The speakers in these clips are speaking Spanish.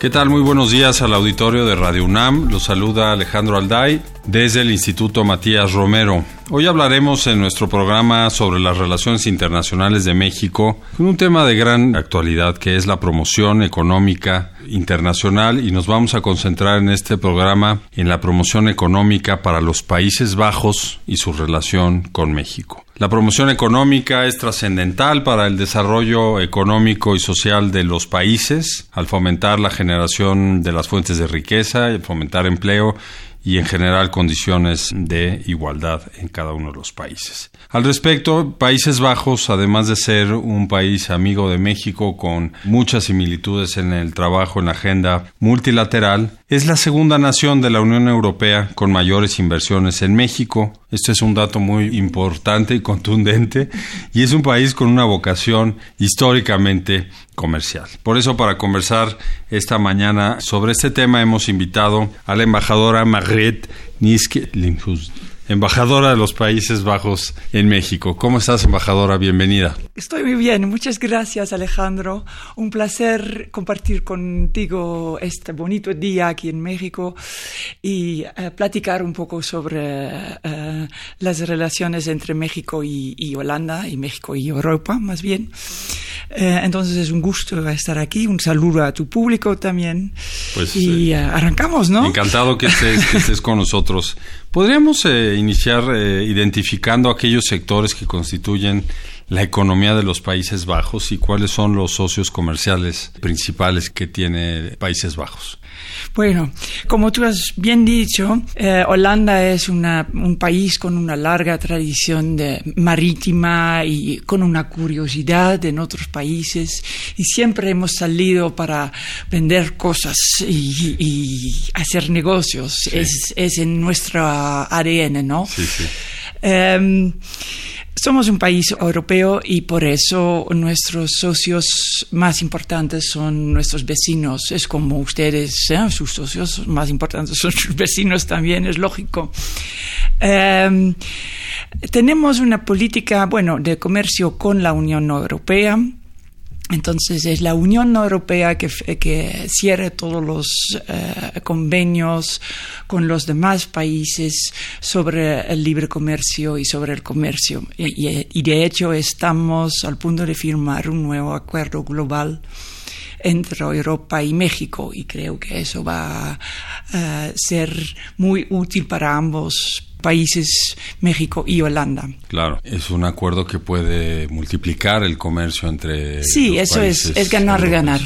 ¿Qué tal? Muy buenos días al auditorio de Radio UNAM. Los saluda Alejandro Alday desde el Instituto Matías Romero. Hoy hablaremos en nuestro programa sobre las relaciones internacionales de México con un tema de gran actualidad que es la promoción económica internacional y nos vamos a concentrar en este programa en la promoción económica para los Países Bajos y su relación con México. La promoción económica es trascendental para el desarrollo económico y social de los países al fomentar la generación de las fuentes de riqueza fomentar empleo y en general condiciones de igualdad en cada uno de los países. Al respecto, Países Bajos, además de ser un país amigo de México con muchas similitudes en el trabajo en la agenda multilateral, es la segunda nación de la Unión Europea con mayores inversiones en México. Este es un dato muy importante y contundente y es un país con una vocación históricamente comercial. Por eso, para conversar esta mañana sobre este tema, hemos invitado a la embajadora Margrethe niske embajadora de los Países Bajos en México. ¿Cómo estás, embajadora? Bienvenida. Estoy muy bien, muchas gracias, Alejandro. Un placer compartir contigo este bonito día aquí en México y eh, platicar un poco sobre eh, las relaciones entre México y, Holanda, y México y Europa, más bien. Eh, entonces es un gusto estar aquí. Un saludo a tu público también. Pues, y arrancamos, ¿no? Encantado que estés, que estés con nosotros. Podríamos eh, iniciar eh, identificando aquellos sectores que constituyen la economía de los Países Bajos y cuáles son los socios comerciales principales que tiene Países Bajos. Bueno, como tú has bien dicho, eh, Holanda es un país con una larga tradición de marítima y con una curiosidad en otros países y siempre hemos salido para vender cosas y, hacer negocios. Es, es, en nuestro ADN, ¿no? Sí, sí. Em, somos un país europeo y por eso nuestros socios más importantes son nuestros vecinos. Es como ustedes, ¿eh? sus socios más importantes son sus vecinos también, es lógico. Em, tenemos una política, bueno, de comercio con la Unión Europea entonces es la Unión Europea que, que cierre todos los eh, convenios con los demás países sobre el libre comercio y sobre el comercio. Y, de hecho estamos al punto de firmar un nuevo acuerdo global entre Europa y México y creo que eso va a ser muy útil para ambos países México y Holanda. Claro, es un acuerdo que puede multiplicar el comercio entre Sí, eso es, es ganar ganar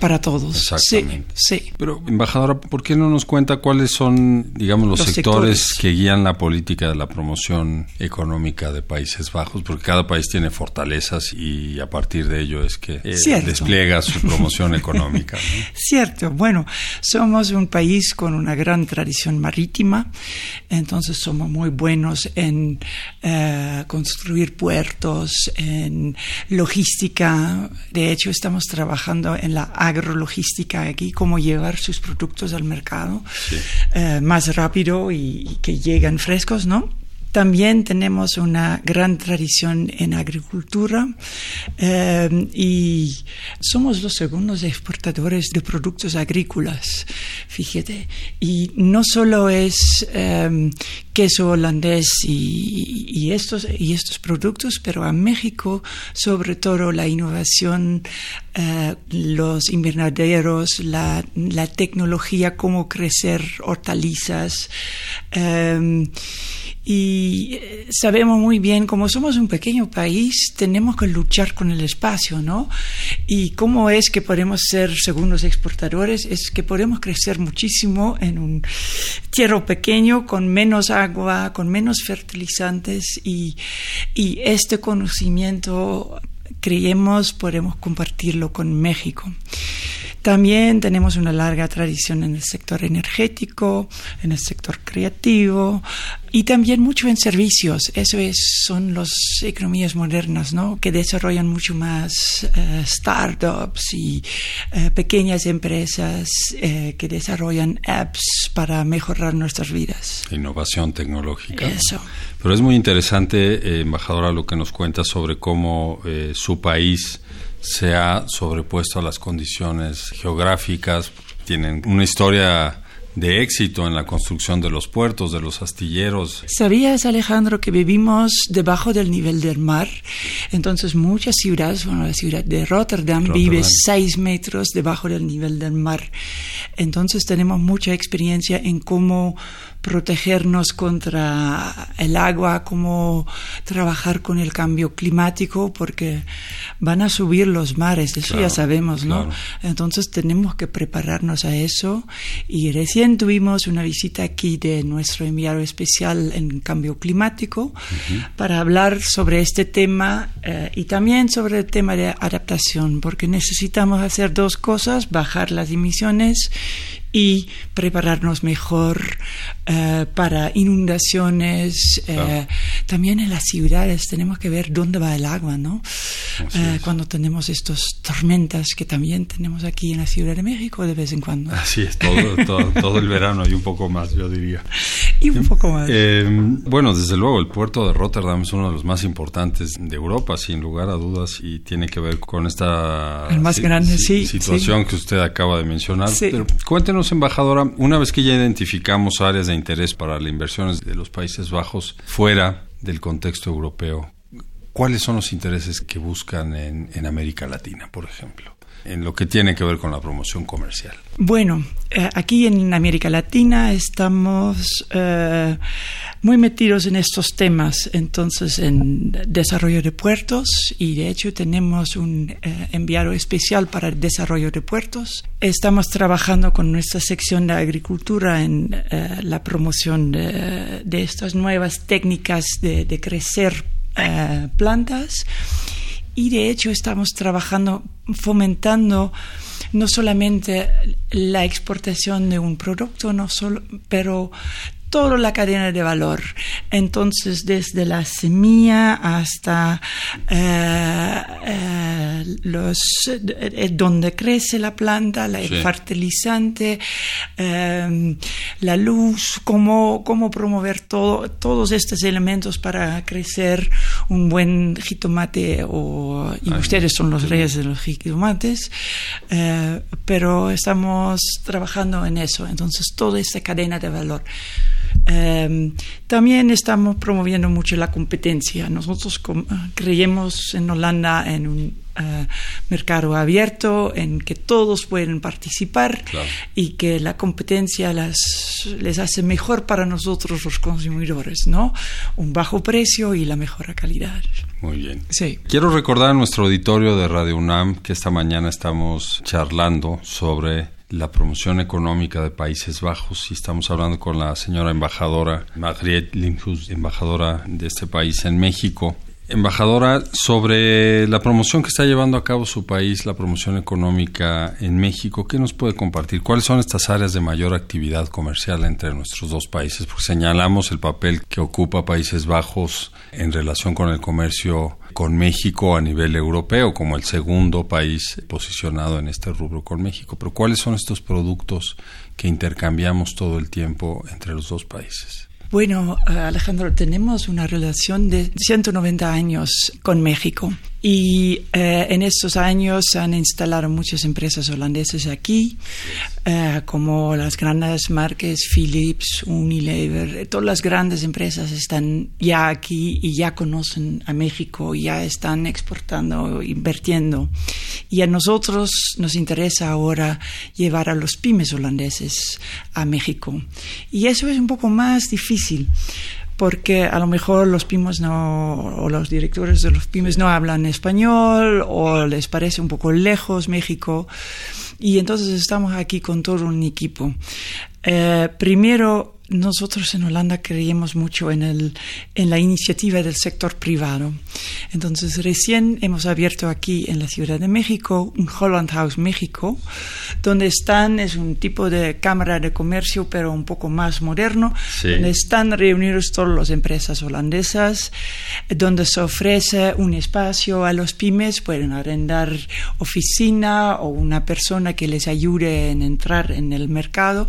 para todos. Exactamente. Sí, Pero embajadora, ¿por qué no nos cuenta cuáles son, digamos, los, sectores, que guían la política de la promoción económica de Países Bajos? Porque cada país tiene fortalezas y a partir de ello es que eh, despliega su promoción económica. Cierto. Bueno, somos un país con una gran tradición marítima, entonces somos muy buenos en eh, construir puertos, en logística. De hecho, estamos trabajando en la agrologística aquí, cómo llevar sus productos al mercado eh, más rápido y, que lleguen frescos, ¿no? También tenemos una gran tradición en agricultura eh, y somos los segundos exportadores de productos agrícolas, fíjate. Y no solo es eh, queso holandés y, estos, y estos productos, pero a México sobre todo la innovación, eh, los invernaderos, la, la, tecnología, cómo crecer hortalizas y eh, sabemos muy bien, como somos un pequeño país, tenemos que luchar con el espacio, ¿no? Y cómo es que podemos ser segundos exportadores, es que podemos crecer muchísimo en un tierra pequeño, con menos agua, con menos fertilizantes y, y este conocimiento creemos podemos compartirlo con México. También tenemos una larga tradición en el sector energético, en el sector creativo y también mucho en servicios. Eso es, son las economías modernas, ¿no? Que desarrollan mucho más eh, startups y eh, pequeñas empresas eh, que desarrollan apps para mejorar nuestras vidas. Innovación tecnológica. Eso. Pero es muy interesante, embajadora, lo que nos cuenta sobre cómo su país se ha sobrepuesto a las condiciones geográficas, tienen una historia de éxito en la construcción de los puertos, de los astilleros. ¿Sabías, Alejandro, que vivimos debajo del nivel del mar? Entonces, muchas ciudades, bueno, la ciudad de Rotterdam, vive seis metros debajo del nivel del mar. Entonces, tenemos mucha experiencia en cómo protegernos contra el agua, cómo trabajar con el cambio climático, porque van a subir los mares, eso ya sabemos, ¿no? Entonces tenemos que prepararnos a eso. Y recién tuvimos una visita aquí de nuestro enviado especial en cambio climático para hablar sobre este tema eh, y también sobre el tema de adaptación, porque necesitamos hacer dos cosas, bajar las emisiones y prepararnos mejor eh, para inundaciones. Eh, también en las ciudades tenemos que ver dónde va el agua, ¿no? Eh, cuando tenemos estas tormentas que también tenemos aquí en la Ciudad de México de vez en cuando. Así es, todo, todo, el verano y un poco más, yo diría. Y un poco más. bueno, desde luego, el puerto de Rotterdam es uno de los más importantes de Europa, sin lugar a dudas, y tiene que ver con esta más grande, sí, situación que usted acaba de mencionar. Pero cuéntenos embajadora, una vez que ya identificamos áreas de interés para las inversiones de los Países Bajos fuera del contexto europeo, ¿cuáles son los intereses que buscan en América Latina, por ejemplo? En lo que tiene que ver con la promoción comercial? Bueno, eh, aquí en América Latina estamos eh, muy metidos en estos temas, entonces en desarrollo de puertos y de hecho tenemos un eh, enviado especial para el desarrollo de puertos. Estamos trabajando con nuestra sección de agricultura en la promoción de, estas nuevas técnicas de, de crecer plantas y de hecho estamos trabajando, fomentando no solamente la exportación de un producto, no solo, pero toda la cadena de valor. Entonces, desde la semilla hasta eh, eh, los, eh, donde crece la planta, el fertilizante, la luz, cómo, cómo promover todo, todos estos elementos para crecer un buen jitomate. O, y ustedes son los reyes de los jitomates, pero estamos trabajando en eso. Entonces, toda esta cadena de valor. Em, también estamos promoviendo mucho la competencia. Nosotros creemos en Holanda en un eh, mercado abierto, en que todos pueden participar y que la competencia las, les hace mejor para nosotros los consumidores, ¿no? Un bajo precio y la mejor calidad. Muy bien. Sí. Quiero recordar a nuestro auditorio de Radio UNAM que esta mañana estamos charlando sobre la promoción económica de Países Bajos y estamos hablando con la señora embajadora Margriet Limhus, embajadora de este país en México. Embajadora, sobre la promoción que está llevando a cabo su país, la promoción económica en México, ¿qué nos puede compartir? ¿Cuáles son estas áreas de mayor actividad comercial entre nuestros dos países? Porque señalamos el papel que ocupa Países Bajos en relación con el comercio con México a nivel europeo, como el segundo país posicionado en este rubro con México. Pero ¿cuáles son estos productos que intercambiamos todo el tiempo entre los dos países? Bueno, Alejandro, tenemos una relación de 190 años con México y eh, en estos años han instalado muchas empresas holandesas aquí, eh, como las grandes marcas Philips, Unilever, todas las grandes empresas están ya aquí y ya conocen a México, ya están exportando, invirtiendo. Y a nosotros nos interesa ahora llevar a los pymes holandeses a México. Y eso es un poco más difícil porque a lo mejor los pymes no, o los directores de los pymes no hablan español o les parece un poco lejos México. Y entonces estamos aquí con todo un equipo. Eh, primero, nosotros en Holanda creemos mucho en, el, en la iniciativa del sector privado. Entonces, recién hemos abierto aquí en la Ciudad de México un Holland House México, donde están, es un tipo de cámara de comercio, pero un poco más moderno, donde están reunidos todas las empresas holandesas, donde se ofrece un espacio a los pymes, pueden arrendar oficina o una persona que les ayude en entrar en el mercado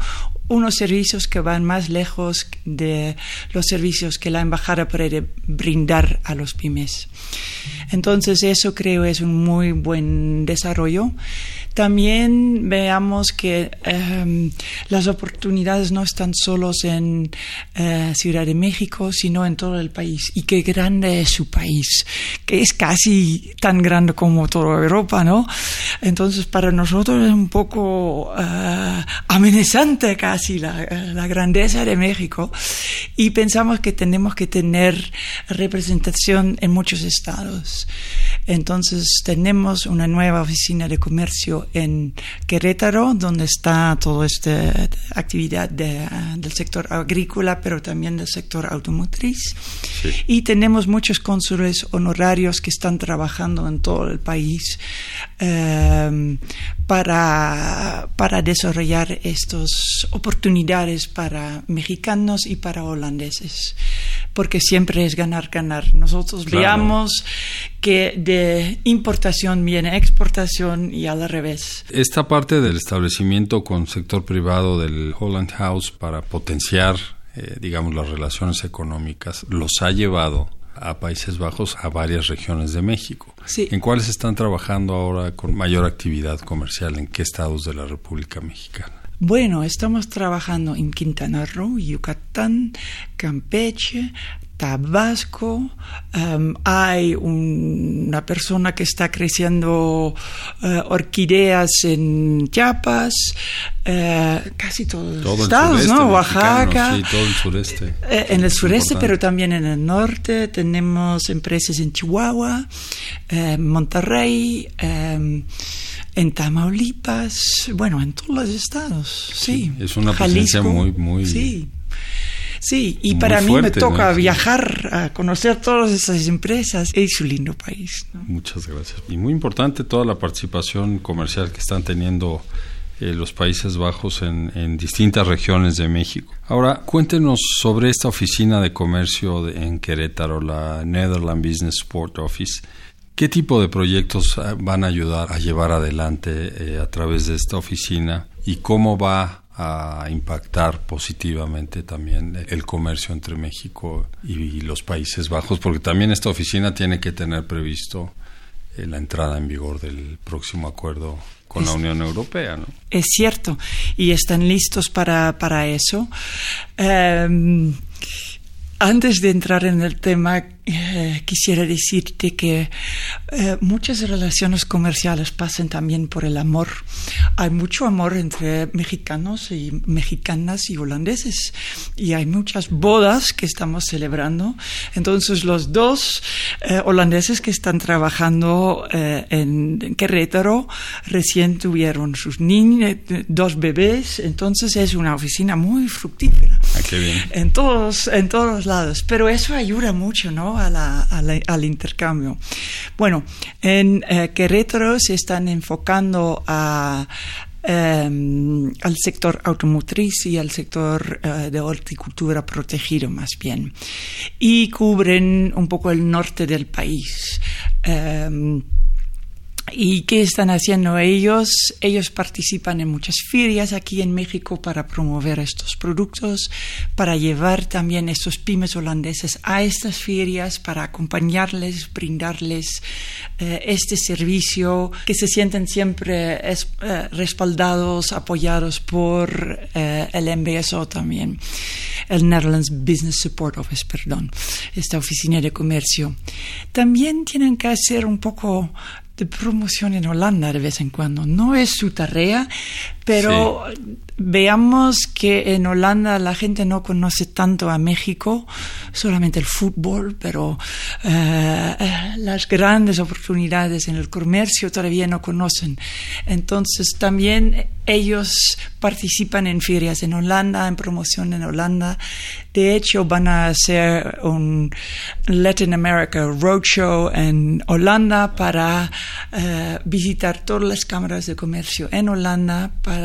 unos servicios que van más lejos de los servicios que la embajada puede brindar a los pymes. Entonces eso creo es un muy buen desarrollo. También veamos que em, las oportunidades no están solos en eh, Ciudad de México, sino en todo el país. Y qué grande es su país, que es casi tan grande como toda Europa, ¿no? Entonces, para nosotros es un poco uh, amenazante casi la, la grandeza de México. Y pensamos que tenemos que tener representación en muchos estados. Entonces, tenemos una nueva oficina de comercio en Querétaro, donde está toda esta actividad del sector agrícola, pero también del sector automotriz. Y tenemos muchos cónsules honorarios que están trabajando en todo el país em, para, para desarrollar estas oportunidades para mexicanos y para holandeses porque siempre es ganar, ganar. Nosotros veamos que de importación viene exportación y al revés. Esta parte del establecimiento con sector privado del Holland House para potenciar, eh, digamos, las relaciones económicas, los ha llevado a Países Bajos, a varias regiones de México. ¿En cuáles están trabajando ahora con mayor actividad comercial? ¿En qué estados de la República Mexicana? Bueno, estamos trabajando en Quintana Roo, Yucatán, Campeche, Tabasco. Em, hay una persona que está creciendo eh, orquídeas en Chiapas, eh, casi todos los estados, ¿no? Oaxaca. Sí, todo el sureste. Eh, en el sureste, pero también en el norte. Tenemos empresas en Chihuahua, Monterrey. Em, en Tamaulipas, bueno, en todos los estados, sí. es una presencia muy, muy... Sí. Sí, y para mí me toca viajar a conocer todas esas empresas. Es un lindo país. Muchas gracias. Y muy importante toda la participación comercial que están teniendo eh, los Países Bajos en, en, distintas regiones de México. Ahora, cuéntenos sobre esta oficina de comercio en Querétaro, la Netherlands Business Sport Office. ¿Qué tipo de proyectos ah, van a ayudar a llevar adelante eh, a través de esta oficina y cómo va a impactar positivamente también el comercio entre México y los Países Bajos? Porque también esta oficina tiene que tener previsto eh, la entrada en vigor del próximo acuerdo con la Unión Europea, ¿no? Es cierto, y están listos para, para eso. Em, antes de entrar en el tema, eh, quisiera decirte que eh, muchas relaciones comerciales pasan también por el amor. Hay mucho amor entre mexicanos y mexicanas y holandeses y hay muchas bodas que estamos celebrando. Entonces los dos eh, holandeses que están trabajando en, Querétaro recién tuvieron sus niños, dos bebés. Entonces es una oficina muy fructífera. Ah, qué bien. En todos, en todos lados. Pero eso ayuda mucho, ¿no? al intercambio. Bueno, en eh, Querétaro se están enfocando em, al sector automotriz y al sector eh, de horticultura protegido más bien. Y cubren un poco el norte del país. Em, ¿Y qué están haciendo ellos? Ellos participan en muchas ferias aquí en México para promover estos productos, para llevar también estos pymes holandeses a estas ferias, para acompañarles, brindarles eh, este servicio, que se sienten siempre eh, respaldados, apoyados por eh, el MBSO también, el Netherlands Business Support Office, perdón, esta oficina de comercio. También tienen que hacer un poco de promoción en Holanda de vez en cuando. No es su tarea, pero veamos que en Holanda la gente no conoce tanto a México, solamente el fútbol, pero eh, eh, las grandes oportunidades en el comercio todavía no conocen. Entonces también ellos participan en ferias en Holanda, en promoción en Holanda. De hecho, van a hacer un Latin America Roadshow en Holanda para eh, visitar todas las cámaras de comercio en Holanda para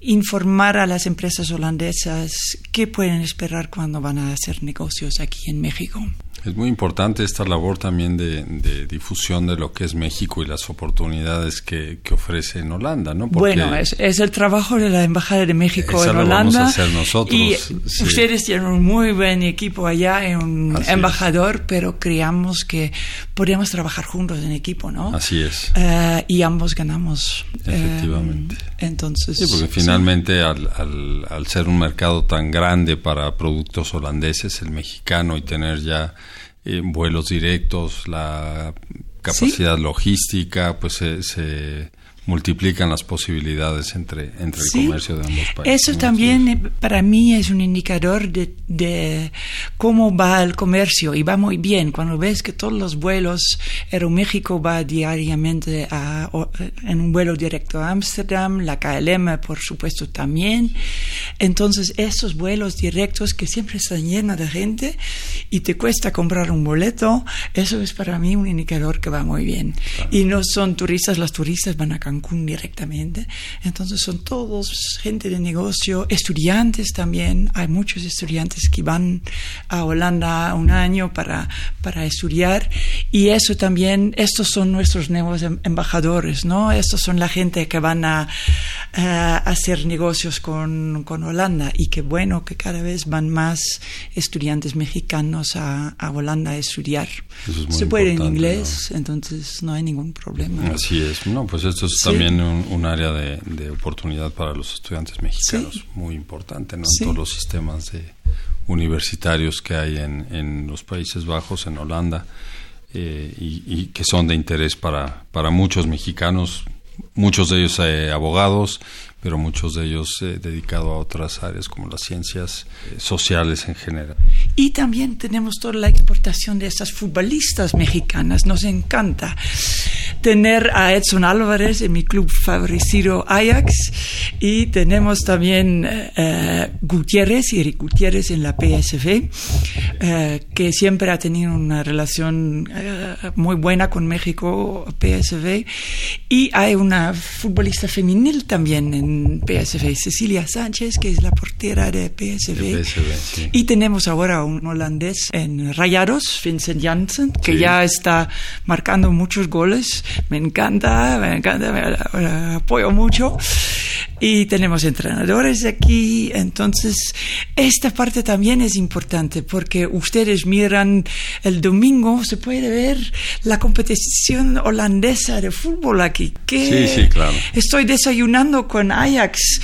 informar a las empresas holandesas qué pueden esperar cuando van a hacer negocios aquí en México. Es muy importante esta labor también de, difusión de lo que es México y las oportunidades que, ofrece en Holanda, ¿no? bueno, es, el trabajo de la Embajada de México en Holanda. Lo vamos a hacer nosotros. Y ustedes tienen un muy buen equipo allá, un embajador, pero creamos que podemos trabajar juntos en equipo, ¿no? Así es. Eh, y ambos ganamos. Eh, Efectivamente. entonces. Sí, porque finalmente al, al, al ser un mercado tan grande para productos holandeses, el mexicano, y tener ya vuelos directos, la capacidad logística, pues se, multiplican las posibilidades entre, entre el comercio de ambos países. Eso también eh, para mí es un indicador de, de, cómo va el comercio y va muy bien. Cuando ves que todos los vuelos, Aeroméxico va diariamente a, en un vuelo directo a Ámsterdam, la KLM por supuesto también. Entonces esos vuelos directos que siempre están llenos de gente y te cuesta comprar un boleto, eso es para mí un indicador que va muy bien. Y no son turistas, los turistas van a Cancún directamente. Entonces son todos gente de negocio, estudiantes también. Hay muchos estudiantes que van a Holanda un año para, para estudiar. Y eso también, estos son nuestros nuevos em, embajadores, ¿no? Estos son la gente que van a, hacer negocios con, con, Holanda. Y qué bueno que cada vez van más estudiantes mexicanos a, a Holanda a estudiar. Se puede en inglés, entonces no hay ningún problema. Así es. No, pues esto es también un, área de, oportunidad para los estudiantes mexicanos, muy importante, ¿no? En todos los sistemas de universitarios que hay en, en los Países Bajos, en Holanda, eh, y, que son de interés para, para muchos mexicanos, muchos de ellos eh, abogados, pero muchos de ellos eh, dedicados a otras áreas como las ciencias eh, sociales en general. Y también tenemos toda la exportación de esas futbolistas mexicanas. Nos encanta tener a Edson Álvarez en mi club favorecido Ajax y tenemos también eh, Gutiérrez, Eric Gutiérrez en la PSV, que siempre ha tenido una relación muy buena con México, PSV, y hay una futbolista femenil también en PSV, Cecilia Sánchez, que es la portera de PSV. Y tenemos ahora un holandés en Rayados, Vincent Janssen, que ya está marcando muchos goles. Me encanta, me encanta, me apoyo mucho y tenemos entrenadores aquí. Entonces, esta parte también es importante porque ustedes miran el domingo, se puede ver la competición holandesa de fútbol aquí. sí, sí, claro. Estoy desayunando con Ajax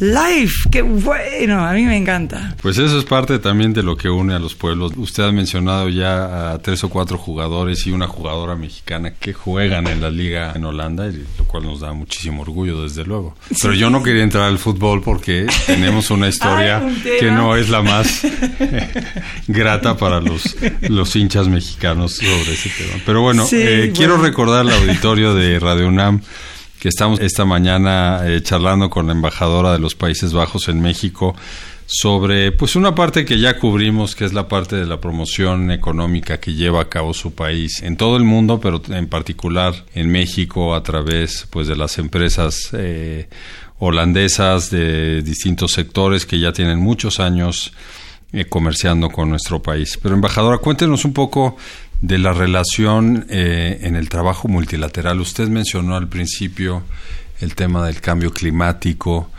live, qué bueno, a mí me encanta. Pues eso es parte también de lo que une a los pueblos. Usted ha mencionado ya a tres o cuatro jugadores y una jugadora mexicana que juegan en la liga en Holanda, lo cual nos da muchísimo orgullo, desde luego. Pero yo no quería entrar al fútbol porque tenemos una historia que no es la más grata para los, los hinchas mexicanos sobre ese tema. Pero bueno, eh, quiero recordar al auditorio de Radio UNAM que estamos esta mañana eh, charlando con la embajadora de los Países Bajos en México sobre pues una parte que ya cubrimos que es la parte de la promoción económica que lleva a cabo su país en todo el mundo pero en particular en México a través pues de las empresas eh, holandesas de distintos sectores que ya tienen muchos años eh, comerciando con nuestro país. Pero embajadora, cuéntenos un poco de la relación eh, en el trabajo multilateral. Usted mencionó al principio el tema del cambio climático,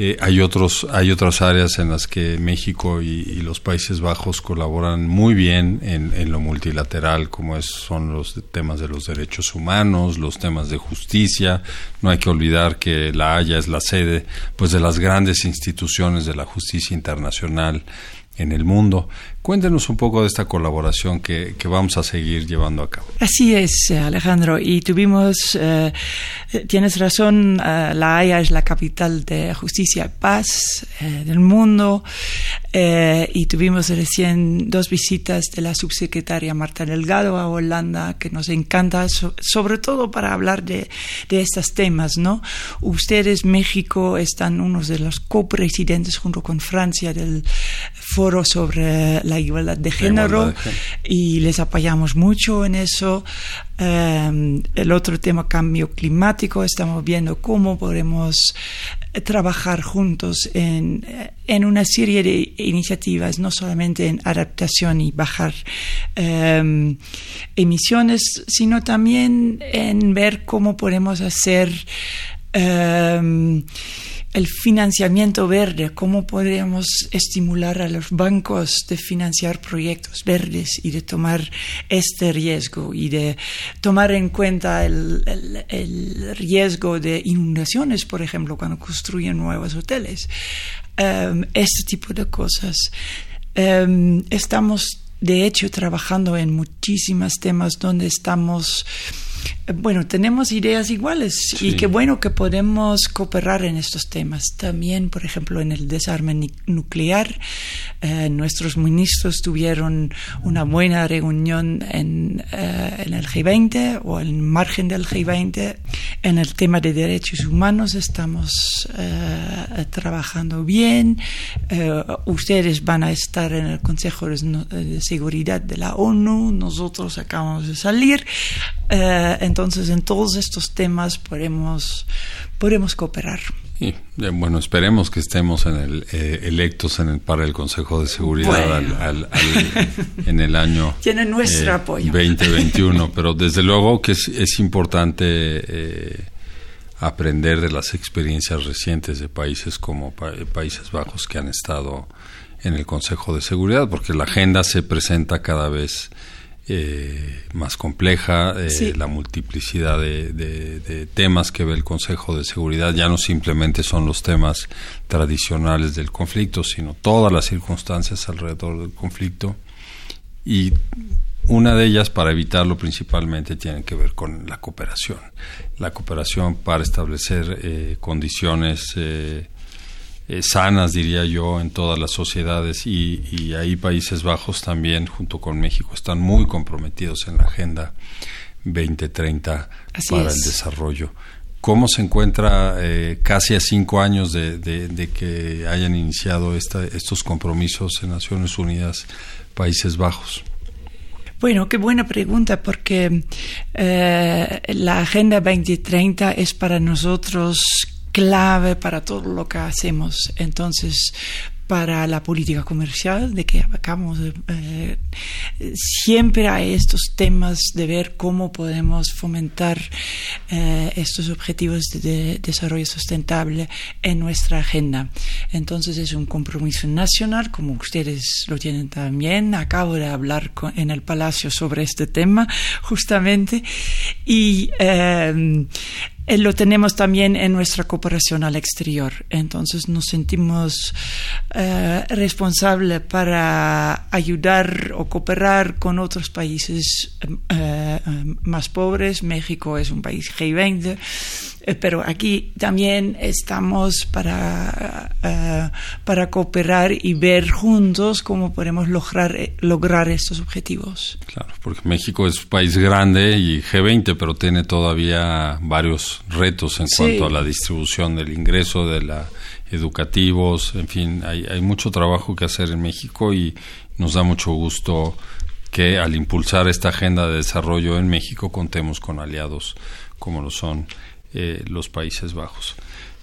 eh, hay, otros, hay otras áreas en las que México y, los Países Bajos colaboran muy bien en, lo multilateral, como es, son los temas de los derechos humanos, los temas de justicia. No hay que olvidar que La Haya es la sede pues, de las grandes instituciones de la justicia internacional en el mundo. Cuéntenos un poco de esta colaboración que, vamos a seguir llevando a cabo. Así es, Alejandro. Y tuvimos, eh, tienes razón, eh, La Haya es la capital de justicia y paz eh, del mundo. y tuvimos recién dos visitas de la subsecretaria Marta Delgado a Holanda, que nos encanta, sobre todo para hablar de, de estos temas. ¿no? Ustedes, México, están unos de los copresidentes junto con Francia del foro sobre la igualdad de género, y les apoyamos mucho en eso. Eh, el otro tema, cambio climático, estamos viendo cómo podemos trabajar juntos en, en una serie de iniciativas, no solamente en adaptación y bajar eh, emisiones, sino también en ver cómo podemos hacer eh, el financiamiento verde, cómo podemos estimular a los bancos de financiar proyectos verdes y de tomar este riesgo y de tomar en cuenta el, riesgo de inundaciones, por ejemplo, cuando construyen nuevos hoteles. Um, este tipo de cosas. Um, estamos, de hecho, trabajando en muchísimos temas donde estamos bueno, tenemos ideas iguales y qué bueno que podemos cooperar en estos temas. También, por ejemplo, en el desarme nuclear, eh, nuestros ministros tuvieron una buena reunión en, eh, en, el G20 o en margen del G20. En el tema de derechos humanos estamos eh, trabajando bien. ustedes van a estar en el Consejo de Seguridad de la ONU. Nosotros acabamos de salir. Entonces, en todos estos temas podemos, podemos cooperar. Y, bueno, esperemos que estemos en el, eh, electos en el, para el Consejo de Seguridad en el año Tiene nuestro eh, apoyo. 2021, pero desde luego que es, es importante eh, aprender de las experiencias recientes de países como Países Bajos que han estado en el Consejo de Seguridad, porque la agenda se presenta cada vez eh, más compleja, eh, la multiplicidad de, temas que ve el Consejo de Seguridad. Ya no simplemente son los temas tradicionales del conflicto, sino todas las circunstancias alrededor del conflicto. Y una de ellas, para evitarlo principalmente, tiene que ver con la cooperación. La cooperación para establecer eh, condiciones eh, sanas, diría yo, en todas las sociedades y, y, ahí Países Bajos también, junto con México, están muy comprometidos en la Agenda 2030 para el desarrollo. ¿Cómo se encuentra eh, casi a cinco años de, de, que hayan iniciado esta, estos compromisos en Naciones Unidas Países Bajos? Bueno, qué buena pregunta, porque eh, la Agenda 2030 es para nosotros clave para todo lo que hacemos. Entonces, para la política comercial de que acabamos eh, siempre hay estos temas de ver cómo podemos fomentar eh, estos objetivos de, desarrollo sustentable en nuestra agenda. Entonces es un compromiso nacional, como ustedes lo tienen también. Acabo de hablar en el Palacio sobre este tema justamente y eh, eh, lo tenemos también en nuestra cooperación al exterior. Entonces nos sentimos eh, responsables para ayudar o cooperar con otros países eh, más pobres. México es un país G20 eh, pero aquí también estamos para, eh, para cooperar y ver juntos cómo podemos lograr, eh, lograr estos objetivos. Claro, porque México es un país grande y G20, pero tiene todavía varios retos en cuanto a la distribución del ingreso, de la educativos, en fin, hay, hay mucho trabajo que hacer en México y nos da mucho gusto que al impulsar esta agenda de desarrollo en México contemos con aliados como lo son eh, los Países Bajos.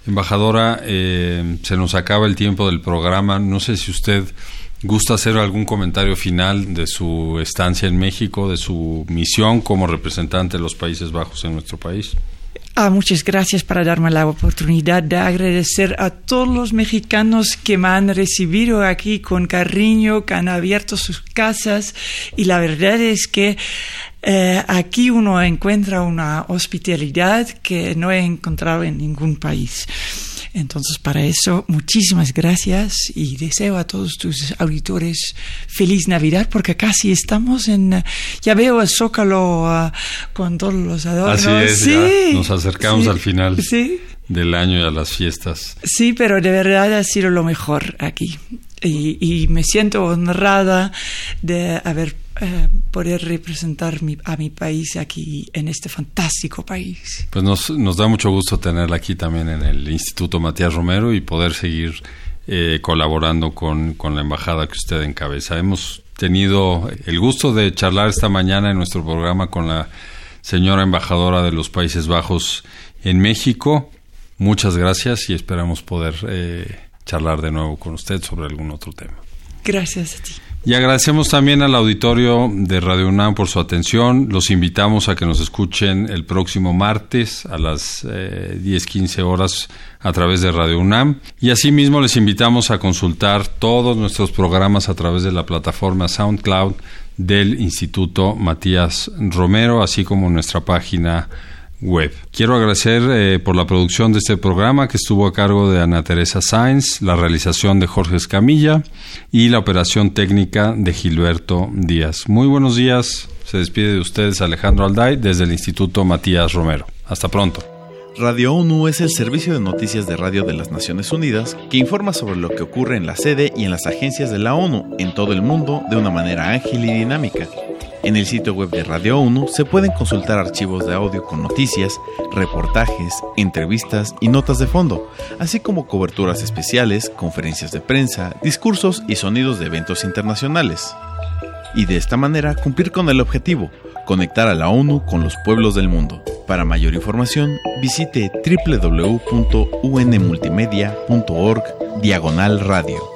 Embajadora, eh, se nos acaba el tiempo del programa. No sé si usted gusta hacer algún comentario final de su estancia en México, de su misión como representante de los Países Bajos en nuestro país. Ah, muchas gracias para darme la oportunidad de agradecer a todos los mexicanos que me han recibido aquí con cariño, que han abierto sus casas y la verdad es que eh, aquí uno encuentra una hospitalidad que no he encontrado en ningún país. Entonces, para eso, muchísimas gracias y deseo a todos tus auditores feliz Navidad, porque casi estamos en, ya veo el Zócalo uh, con todos los adornos. Así es, sí, ya nos acercamos sí, al final. Sí. del año y a las fiestas. Sí, pero de verdad ha sido lo mejor aquí. Y, y me siento honrada de haber eh, poder representar mi, a mi país aquí en este fantástico país. Pues nos, nos da mucho gusto tenerla aquí también en el Instituto Matías Romero y poder seguir eh, colaborando con, con la embajada que usted encabeza. Hemos tenido el gusto de charlar esta mañana en nuestro programa con la señora embajadora de los Países Bajos en México. Muchas gracias y esperamos poder eh, charlar de nuevo con usted sobre algún otro tema. Gracias a ti. Y agradecemos también al auditorio de Radio UNAM por su atención. Los invitamos a que nos escuchen el próximo martes a las eh, 10-15 horas a través de Radio UNAM. Y asimismo les invitamos a consultar todos nuestros programas a través de la plataforma SoundCloud del Instituto Matías Romero, así como nuestra página web. Quiero agradecer eh, por la producción de este programa que estuvo a cargo de Ana Teresa Sáenz, la realización de Jorge Escamilla y la operación técnica de Gilberto Díaz. Muy buenos días. Se despide de ustedes Alejandro Alday desde el Instituto Matías Romero. Hasta pronto. Radio ONU es el servicio de noticias de radio de las Naciones Unidas que informa sobre lo que ocurre en la sede y en las agencias de la ONU en todo el mundo de una manera ágil y dinámica. En el sitio web de Radio ONU se pueden consultar archivos de audio con noticias, reportajes, entrevistas y notas de fondo, así como coberturas especiales, conferencias de prensa, discursos y sonidos de eventos internacionales. Y de esta manera cumplir con el objetivo, conectar a la ONU con los pueblos del mundo. Para mayor información, visite www.unmultimedia.org diagonal radio.